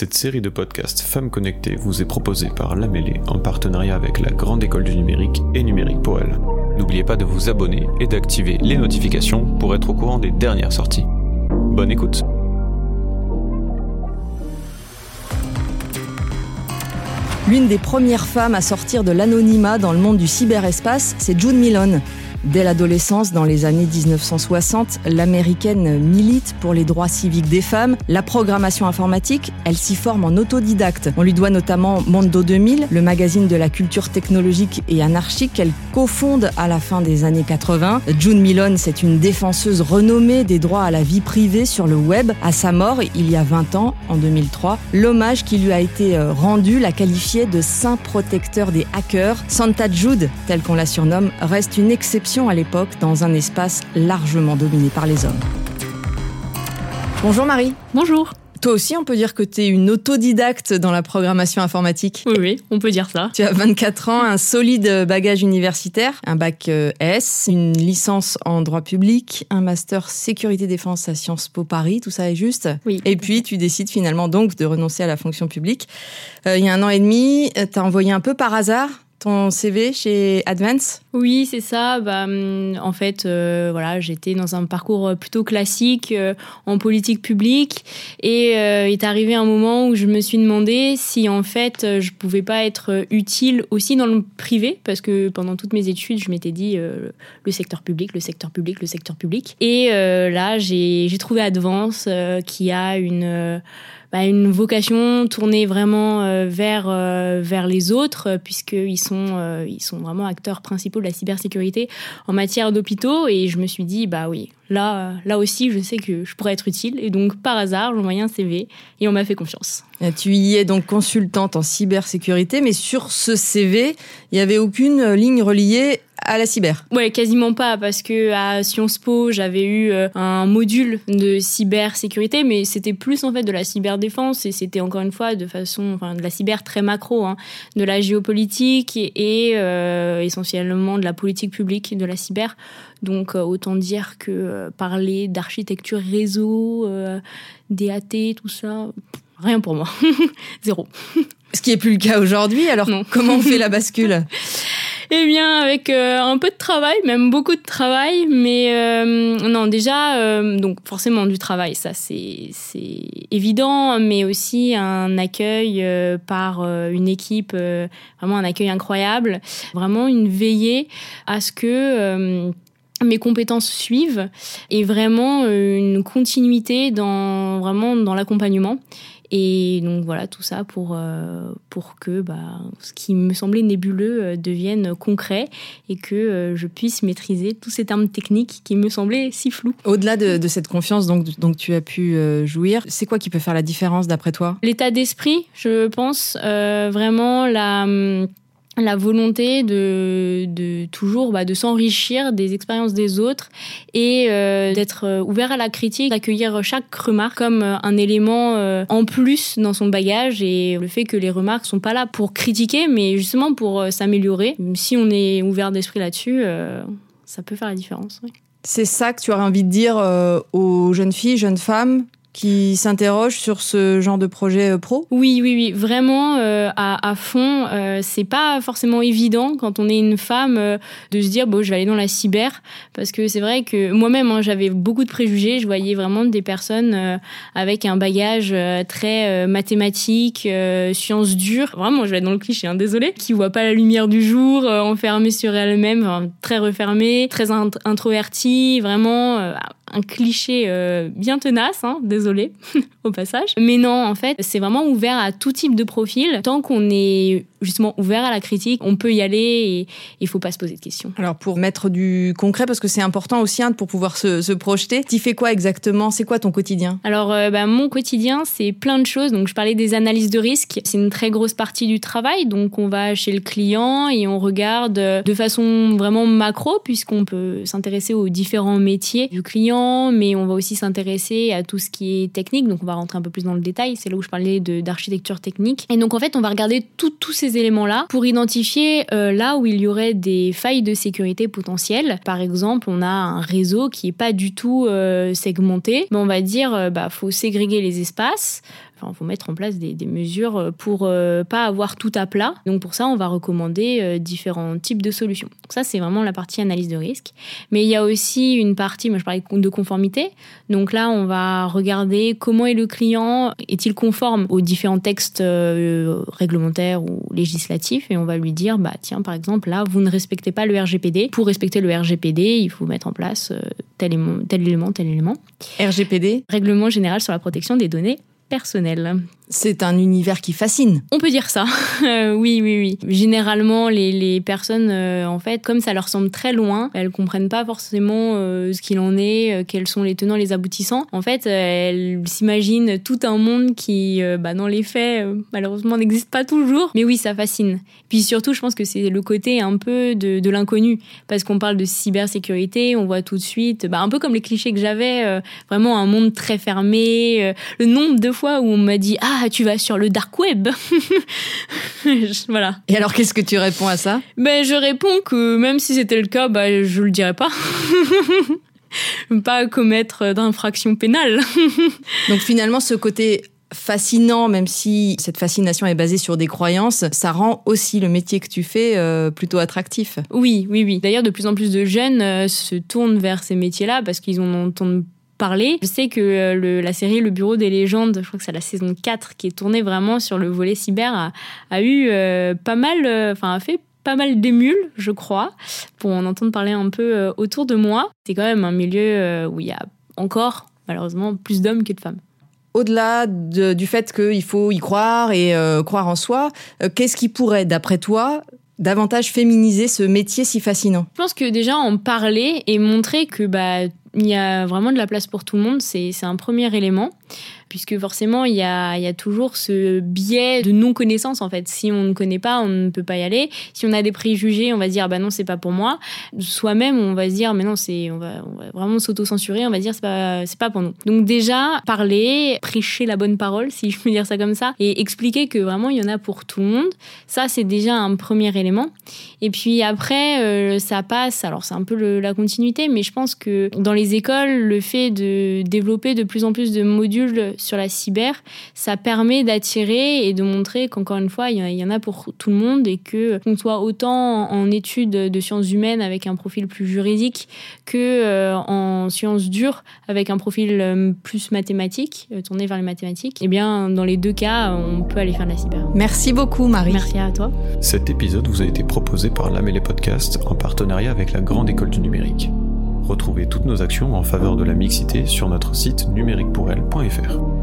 Cette série de podcasts Femmes Connectées vous est proposée par La en partenariat avec la Grande École du Numérique et Numérique pour elle. N'oubliez pas de vous abonner et d'activer les notifications pour être au courant des dernières sorties. Bonne écoute L'une des premières femmes à sortir de l'anonymat dans le monde du cyberespace, c'est June Milon. Dès l'adolescence, dans les années 1960, l'américaine milite pour les droits civiques des femmes, la programmation informatique, elle s'y forme en autodidacte. On lui doit notamment Mondo 2000, le magazine de la culture technologique et anarchique qu'elle cofonde à la fin des années 80. June Milon, c'est une défenseuse renommée des droits à la vie privée sur le web. À sa mort, il y a 20 ans, en 2003, l'hommage qui lui a été euh, rendu l'a qualifiée de saint protecteur des hackers. Santa Jude, telle qu'on la surnomme, reste une exception à l'époque dans un espace largement dominé par les hommes. Bonjour Marie. Bonjour. Toi aussi, on peut dire que tu es une autodidacte dans la programmation informatique. Oui, oui, on peut dire ça. Tu as 24 ans, un solide bagage universitaire, un bac euh, S, une licence en droit public, un master sécurité défense à Sciences Po Paris, tout ça est juste Oui. Et puis, tu décides finalement donc de renoncer à la fonction publique. Euh, il y a un an et demi, tu as envoyé un peu par hasard ton CV chez Advance Oui, c'est ça. Bah, hum, en fait, euh, voilà, j'étais dans un parcours plutôt classique euh, en politique publique et euh, est arrivé un moment où je me suis demandé si en fait euh, je pouvais pas être utile aussi dans le privé parce que pendant toutes mes études, je m'étais dit euh, le secteur public, le secteur public, le secteur public. Et euh, là, j'ai trouvé Advance euh, qui a une euh, bah, une vocation tournée vraiment euh, vers euh, vers les autres euh, puisqu'ils sont ils sont vraiment acteurs principaux de la cybersécurité en matière d'hôpitaux et je me suis dit bah oui là là aussi je sais que je pourrais être utile et donc par hasard j'ai envoyé un CV et on m'a fait confiance. Tu y es donc consultante en cybersécurité, mais sur ce CV, il n'y avait aucune ligne reliée à la cyber. Ouais, quasiment pas parce que à Sciences Po, j'avais eu euh, un module de cybersécurité mais c'était plus en fait de la cyberdéfense et c'était encore une fois de façon enfin de la cyber très macro hein, de la géopolitique et, euh, essentiellement de la politique publique de la cyber. Donc euh, autant dire que euh, parler d'architecture réseau, DAT, tout ça, rien pour moi. Zéro. Ce qui est plus le cas aujourd'hui. Alors, Non. comment on fait la bascule? Eh bien, avec euh, un peu de travail, même beaucoup de travail, mais euh, non, déjà, euh, donc forcément du travail, ça c'est évident, mais aussi un accueil euh, par euh, une équipe, euh, vraiment un accueil incroyable, vraiment une veillée à ce que mes compétences suivent et vraiment une continuité dans vraiment dans l'accompagnement. Et donc voilà tout ça pour euh, pour que bah, ce qui me semblait nébuleux euh, devienne concret et que euh, je puisse maîtriser tous ces termes techniques qui me semblaient si flous. Au-delà de, de cette confiance donc, dont tu as pu euh, jouir, c'est quoi qui peut faire la différence d'après toi? L'état d'esprit, je pense, euh, vraiment la hum, la volonté de, de toujours bah, de s'enrichir des expériences des autres et euh, d'être euh, ouvert à la critique, d'accueillir chaque remarque comme euh, un élément euh, en plus dans son bagage et le fait que les remarques sont pas là pour critiquer mais justement pour euh, s'améliorer. Si on est ouvert d'esprit là-dessus, ça peut faire la différence. oui. C'est ça que tu aurais envie de dire aux jeunes filles, jeunes femmes? Qui s'interrogent sur ce genre de projet euh, pro? Oui, oui, oui, vraiment euh, à, à fond. Euh, c'est pas forcément évident quand on est une femme euh, de se dire bon, je vais aller dans la cyber parce que c'est vrai que moi-même hein, j'avais beaucoup de préjugés. Je voyais vraiment des personnes euh, avec un bagage euh, très mathématique, sciences dures. Vraiment, je vais dans le cliché, hein, désolé, qui voit pas la lumière du jour, euh, enfermée sur elle-même, enfin, très refermée, très int- introvertie, vraiment. Un cliché euh, bien tenace, hein, désolé au passage. Mais non, en fait, c'est vraiment ouvert à tout type de profil. Tant qu'on est justement ouvert à la critique, on peut y aller et il faut pas se poser de questions. Alors pour mettre du concret, parce que c'est important aussi hein, pour pouvoir se, se projeter, tu fais quoi exactement? C'est quoi ton quotidien? Alors, euh, bah, mon quotidien, c'est plein de choses. Donc, je parlais des analyses de risque. C'est une très grosse partie du travail. Donc, on va chez le client et on regarde euh, de façon vraiment macro, puisqu'on peut s'intéresser aux différents métiers du client, mais on va aussi s'intéresser à tout ce qui est technique. Donc, on va rentrer un peu plus dans le détail. C'est là où je parlais d'architecture technique. Et donc, en fait, on va regarder tous ces éléments-là pour identifier euh, là où il y aurait des failles de sécurité potentielles. Par exemple, on a un réseau qui est pas du tout euh, segmenté, mais on va dire, euh, bah, faut ségréguer les espaces, Enfin, faut mettre en place des, mesures pour pas avoir tout à plat. Donc pour ça, on va recommander différents types de solutions. Donc ça, c'est vraiment la partie analyse de risque. Mais il y a aussi une partie, moi je parlais de conformité. Donc là, on va regarder comment est le client, est-il conforme aux différents textes réglementaires ou législatifs, et on va lui dire, bah tiens, par exemple, là, vous ne respectez pas le RGPD. Pour respecter le RGPD, il faut mettre en place tel, tel élément, tel élément. RGPD Règlement général sur la protection des données personnelles. C'est un univers qui fascine. On peut dire ça. Euh, oui, oui, oui. Généralement, les, personnes, euh, en fait, comme ça leur semble très loin, elles comprennent pas forcément euh, ce qu'il en est, quels sont les tenants, les aboutissants. En fait, elles s'imaginent tout un monde qui, bah, dans les faits, malheureusement, n'existe pas toujours. Mais oui, ça fascine. Puis surtout, je pense que c'est le côté un peu de, de l'inconnu. Parce qu'on parle de cybersécurité, on voit tout de suite, bah, un peu comme les clichés que j'avais, vraiment un monde très fermé. le nombre de fois où on m'a dit, ah, tu vas sur le dark web. voilà. Et alors, qu'est-ce que tu réponds à ça? Ben, je réponds que même si c'était le cas, ben, je le dirais pas. pas commettre d'infraction pénale. Donc finalement, ce côté fascinant, même si cette fascination est basée sur des croyances, ça rend aussi le métier que tu fais euh, plutôt attractif. Oui, oui, oui. D'ailleurs, de plus en plus de jeunes euh, se tournent vers ces métiers-là parce qu'ils en entendent parler. Je sais que euh, la série Le Bureau des légendes, je crois que c'est la saison 4 qui est tournée vraiment sur le volet cyber, a, eu euh, pas mal, euh, enfin a fait pas mal d'émules, je crois, pour en entendre parler un peu autour de moi. C'est quand même un milieu où il y a encore, malheureusement, plus d'hommes que de femmes au-delà du fait qu'il faut y croire et croire en soi, qu'est-ce qui pourrait, d'après toi, davantage féminiser ce métier si fascinant. Je pense que déjà en parler et montrer que bah, il y a vraiment de la place pour tout le monde, c'est un premier élément puisque forcément, il y a, y a toujours ce biais de non-connaissance, en fait. Si on ne connaît pas, on ne peut pas y aller. Si on a des préjugés, on va se dire, bah non, c'est pas pour moi. Soi-même, on va se dire, mais non, c'est, on va, on va vraiment s'auto-censurer, on va dire, c'est pas, c'est pas pour nous. Donc déjà, parler, prêcher la bonne parole, si je peux dire ça comme ça, et expliquer que vraiment, il y en a pour tout le monde. Ça, c'est déjà un premier élément. Et puis après, euh, ça passe, alors c'est un peu la continuité, mais je pense que dans les écoles, le fait de développer de plus en plus de modules sur la cyber, ça permet d'attirer et de montrer qu'encore une fois, il y en a pour tout le monde et que qu'on soit autant en études de sciences humaines avec un profil plus juridique que euh, en sciences dures avec un profil euh, plus mathématique, euh, tourné vers les mathématiques. Eh bien, dans les deux cas, on peut aller faire de la cyber. Merci beaucoup, Marie. Merci à toi. Cet épisode vous a été proposé par l'Amélé Podcast en partenariat avec la Grande École du Numérique. Retrouvez toutes nos actions en faveur de la mixité sur notre site numériquepourelle.fr.